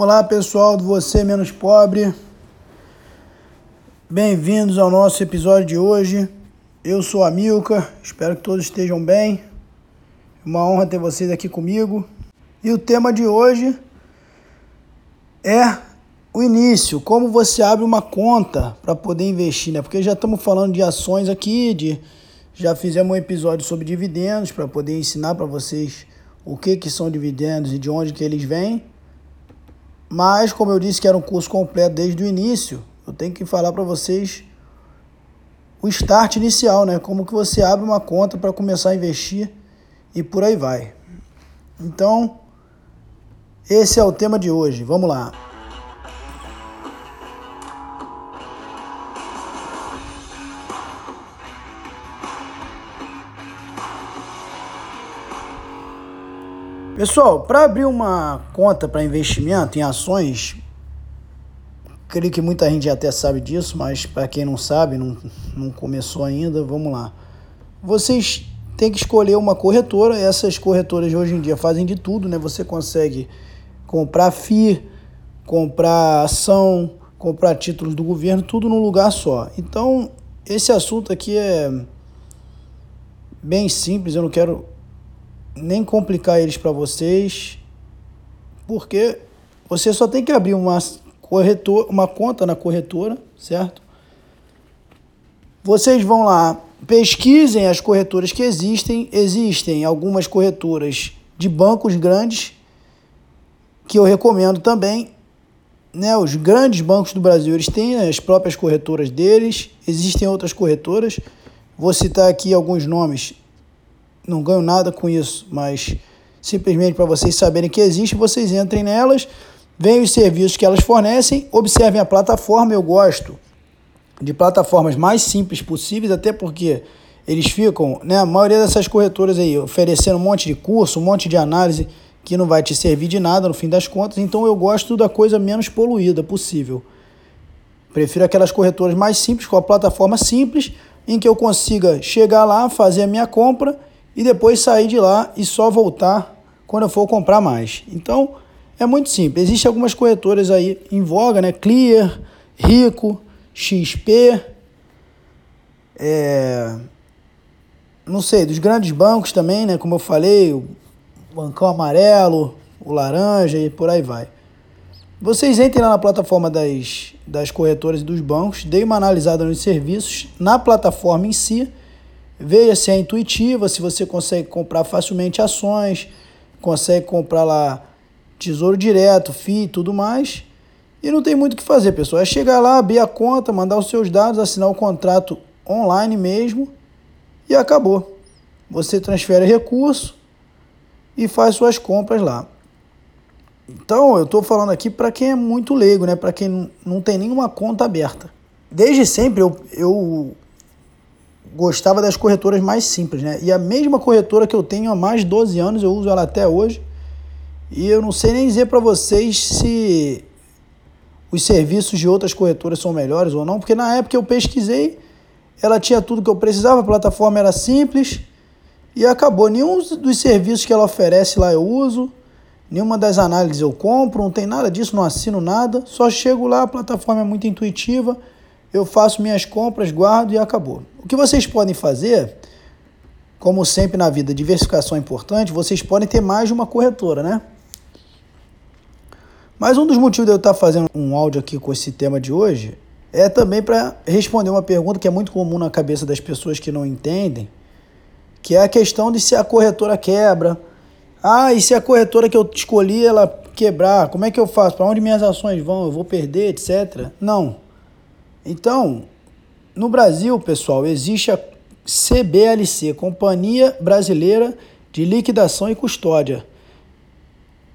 Olá pessoal do Você Menos Pobre, bem-vindos ao nosso episódio de hoje. Eu sou a Milka, espero que todos estejam bem. Uma honra ter vocês aqui comigo. E o tema de hoje é o início, como você abre uma conta para poder investir, né? Porque já estamos falando de ações aqui, de já fizemos um episódio sobre dividendos para poder ensinar para vocês o que que são dividendos e de onde que eles vêm. Mas, como eu disse que era um curso completo desde o início, eu tenho que falar para vocês o start inicial, né? Como que você abre uma conta para começar a investir e por aí vai. Então, esse é o tema de hoje. Vamos lá. Pessoal, para abrir uma conta para investimento em ações, creio que muita gente até sabe disso, mas para quem não sabe, não, não começou ainda, vamos lá. Vocês têm que escolher uma corretora, essas corretoras hoje em dia fazem de tudo, né? Você consegue comprar FI, comprar ação, comprar títulos do governo, tudo num lugar só. Então, esse assunto aqui é bem simples, eu não quero nem complicar eles para vocês, porque você só tem que abrir uma, corretor, uma conta na corretora, certo? Vocês vão lá, pesquisem as corretoras que existem. Existem algumas corretoras de bancos grandes que eu recomendo também. Né, os grandes bancos do Brasil eles têm as próprias corretoras deles, existem outras corretoras. Vou citar aqui alguns nomes não ganho nada com isso, mas simplesmente para vocês saberem que existe, vocês entrem nelas, veem os serviços que elas fornecem, observem a plataforma. Eu gosto de plataformas mais simples possíveis, até porque eles ficam, né, a maioria dessas corretoras aí, oferecendo um monte de curso, um monte de análise que não vai te servir de nada no fim das contas. Então eu gosto da coisa menos poluída possível. Prefiro aquelas corretoras mais simples, com a plataforma simples, em que eu consiga chegar lá, fazer a minha compra e depois sair de lá e só voltar quando eu for comprar mais. Então, é muito simples. Existem algumas corretoras aí em voga, né? Clear, Rico, XP, é... não sei, dos grandes bancos também, né? Como eu falei, o Bancão Amarelo, o Laranja e por aí vai. Vocês entrem lá na plataforma das, das corretoras e dos bancos, deem uma analisada nos serviços, na plataforma em si, Veja se é intuitiva, se você consegue comprar facilmente ações, consegue comprar lá tesouro direto, FII e tudo mais. E não tem muito o que fazer, pessoal. É chegar lá, abrir a conta, mandar os seus dados, assinar o contrato online mesmo e acabou. Você transfere recurso e faz suas compras lá. Então, eu estou falando aqui para quem é muito leigo, né? para quem não tem nenhuma conta aberta. Desde sempre eu, eu gostava das corretoras mais simples, né? E a mesma corretora que eu tenho há mais de 12 anos, eu uso ela até hoje. E eu não sei nem dizer para vocês se os serviços de outras corretoras são melhores ou não, porque na época eu pesquisei, ela tinha tudo que eu precisava, a plataforma era simples e acabou. Nenhum dos serviços que ela oferece lá eu uso, nenhuma das análises eu compro, não tem nada disso, não assino nada, só chego lá, a plataforma é muito intuitiva eu faço minhas compras, guardo e acabou. O que vocês podem fazer, como sempre na vida, diversificação é importante, vocês podem ter mais de uma corretora, né? Mas um dos motivos de eu estar fazendo um áudio aqui com esse tema de hoje é também para responder uma pergunta que é muito comum na cabeça das pessoas que não entendem, que é a questão de se a corretora quebra. Ah, e se a corretora que eu escolhi ela quebrar, como é que eu faço? Para onde minhas ações vão? Eu vou perder, etc. Não. Então, no Brasil, pessoal, existe a CBLC, Companhia Brasileira de Liquidação e Custódia.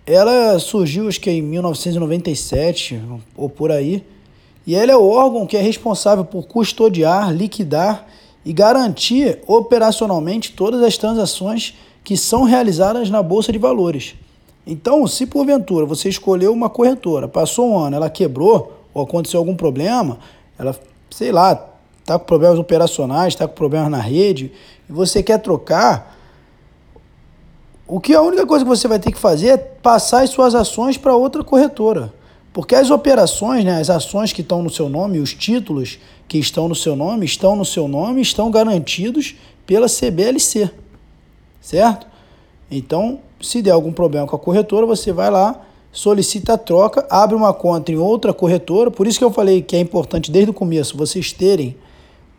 Ela surgiu, acho que em 1997 ou por aí, e ela é o órgão que é responsável por custodiar, liquidar e garantir operacionalmente todas as transações que são realizadas na Bolsa de Valores. Então, se porventura você escolheu uma corretora, passou um ano, ela quebrou ou aconteceu algum problema, ela, sei lá, está com problemas operacionais, está com problemas na rede, e você quer trocar, o que a única coisa que você vai ter que fazer é passar as suas ações para outra corretora. Porque as operações, né, as ações que estão no seu nome, os títulos que estão no seu nome, estão no seu nome, estão garantidos pela CBLC. Certo? Então, se der algum problema com a corretora, você vai lá, solicita a troca, abre uma conta em outra corretora. Por isso que eu falei que é importante desde o começo vocês terem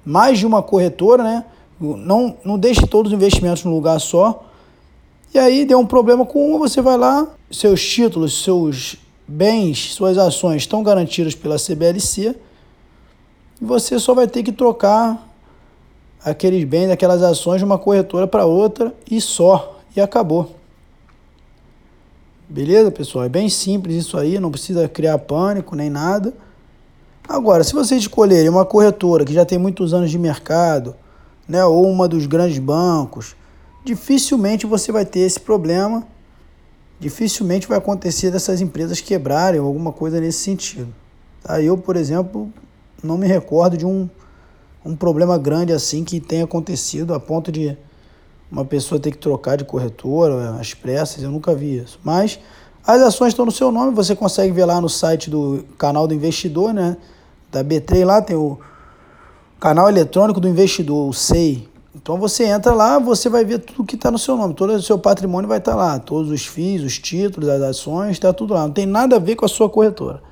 mais de uma corretora, né? Não, não deixe todos os investimentos num lugar só. E aí deu um problema com uma, você vai lá, seus títulos, seus bens, suas ações estão garantidas pela CBLC e você só vai ter que trocar aqueles bens, aquelas ações de uma corretora para outra e só, e acabou. Beleza, pessoal? É bem simples isso aí, não precisa criar pânico nem nada. Agora, se vocês escolherem uma corretora que já tem muitos anos de mercado, né, ou uma dos grandes bancos, dificilmente você vai ter esse problema. Dificilmente vai acontecer dessas empresas quebrarem ou alguma coisa nesse sentido. Tá? Eu, por exemplo, não me recordo de um, um problema grande assim que tenha acontecido a ponto de uma pessoa ter que trocar de corretora, as pressas, eu nunca vi isso. Mas as ações estão no seu nome, você consegue ver lá no site do canal do investidor, né? Da B3 lá tem o canal eletrônico do investidor, o SEI. Então você entra lá, você vai ver tudo que está no seu nome, todo o seu patrimônio vai estar tá lá, todos os FIIs, os títulos, as ações, está tudo lá. Não tem nada a ver com a sua corretora,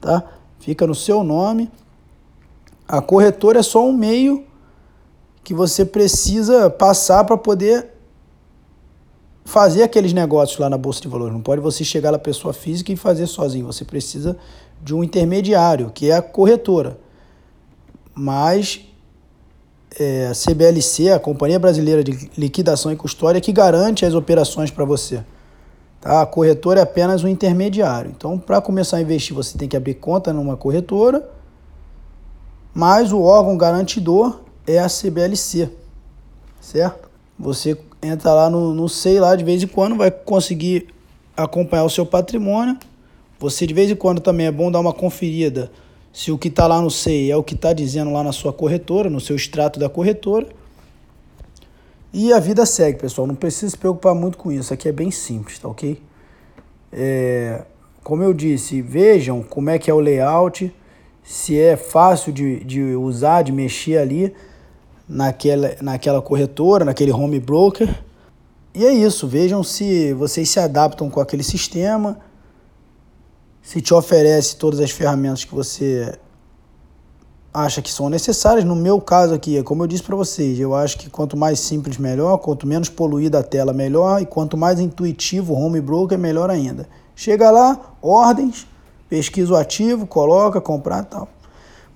tá? Fica no seu nome. A corretora é só um meio que você precisa passar para poder fazer aqueles negócios lá na bolsa de valores. Não pode você chegar lá pessoa física e fazer sozinho. Você precisa de um intermediário, que é a corretora. Mas é, a CBLC, a Companhia Brasileira de Liquidação e Custódia, que garante as operações para você. Tá? A corretora é apenas um intermediário. Então, para começar a investir, você tem que abrir conta numa corretora, mas o órgão garantidor é a CBLC, certo? Você entra lá no, no SEI lá de vez em quando, vai conseguir acompanhar o seu patrimônio. Você de vez em quando também é bom dar uma conferida se o que está lá no SEI é o que está dizendo lá na sua corretora, no seu extrato da corretora. E a vida segue, pessoal. Não precisa se preocupar muito com isso. Aqui é bem simples, tá ok? É, como eu disse, vejam como é que é o layout, se é fácil de, de usar, de mexer ali naquela, naquela corretora, naquele home broker. E é isso, vejam se vocês se adaptam com aquele sistema, se te oferece todas as ferramentas que você acha que são necessárias. No meu caso aqui, é como eu disse para vocês, eu acho que quanto mais simples melhor, quanto menos poluída a tela melhor e quanto mais intuitivo o home broker melhor ainda. Chega lá, ordens, pesquisa o ativo, coloca, comprar tal.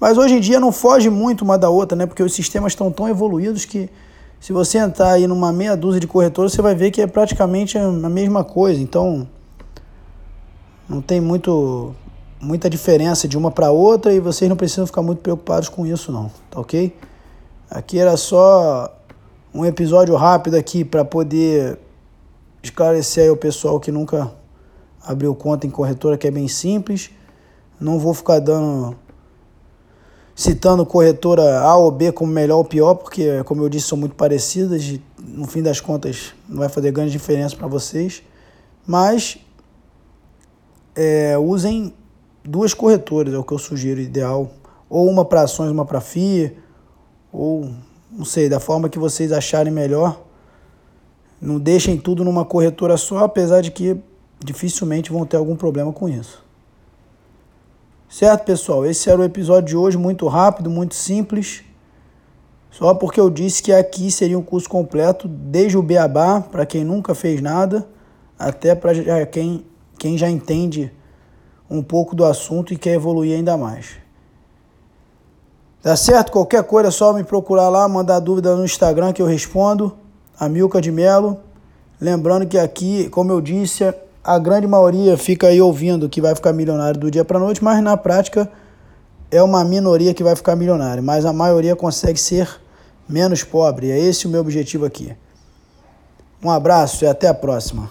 Mas hoje em dia não foge muito uma da outra, né? Porque os sistemas estão tão evoluídos que se você entrar aí numa meia dúzia de corretores, você vai ver que é praticamente a mesma coisa. Então, não tem muito muita diferença de uma para outra e vocês não precisam ficar muito preocupados com isso não, tá OK? Aqui era só um episódio rápido aqui para poder esclarecer aí o pessoal que nunca abriu conta em corretora, que é bem simples. Não vou ficar dando citando corretora A ou B como melhor ou pior, porque, como eu disse, são muito parecidas e, no fim das contas, não vai fazer grande diferença para vocês. Mas é, usem duas corretoras, é o que eu sugiro, ideal. Ou uma para ações, uma para FII, ou não sei, da forma que vocês acharem melhor. Não deixem tudo numa corretora só, apesar de que dificilmente vão ter algum problema com isso. Certo, pessoal? Esse era o episódio de hoje, muito rápido, muito simples. Só porque eu disse que aqui seria um curso completo, desde o beabá, para quem nunca fez nada, até para quem, quem já entende um pouco do assunto e quer evoluir ainda mais. Tá certo? Qualquer coisa é só me procurar lá, mandar dúvida no Instagram que eu respondo. A Milka de Melo. Lembrando que aqui, como eu disse, a grande maioria fica aí ouvindo que vai ficar milionário do dia para noite, mas na prática é uma minoria que vai ficar milionário, mas a maioria consegue ser menos pobre. É esse o meu objetivo aqui. Um abraço e até a próxima.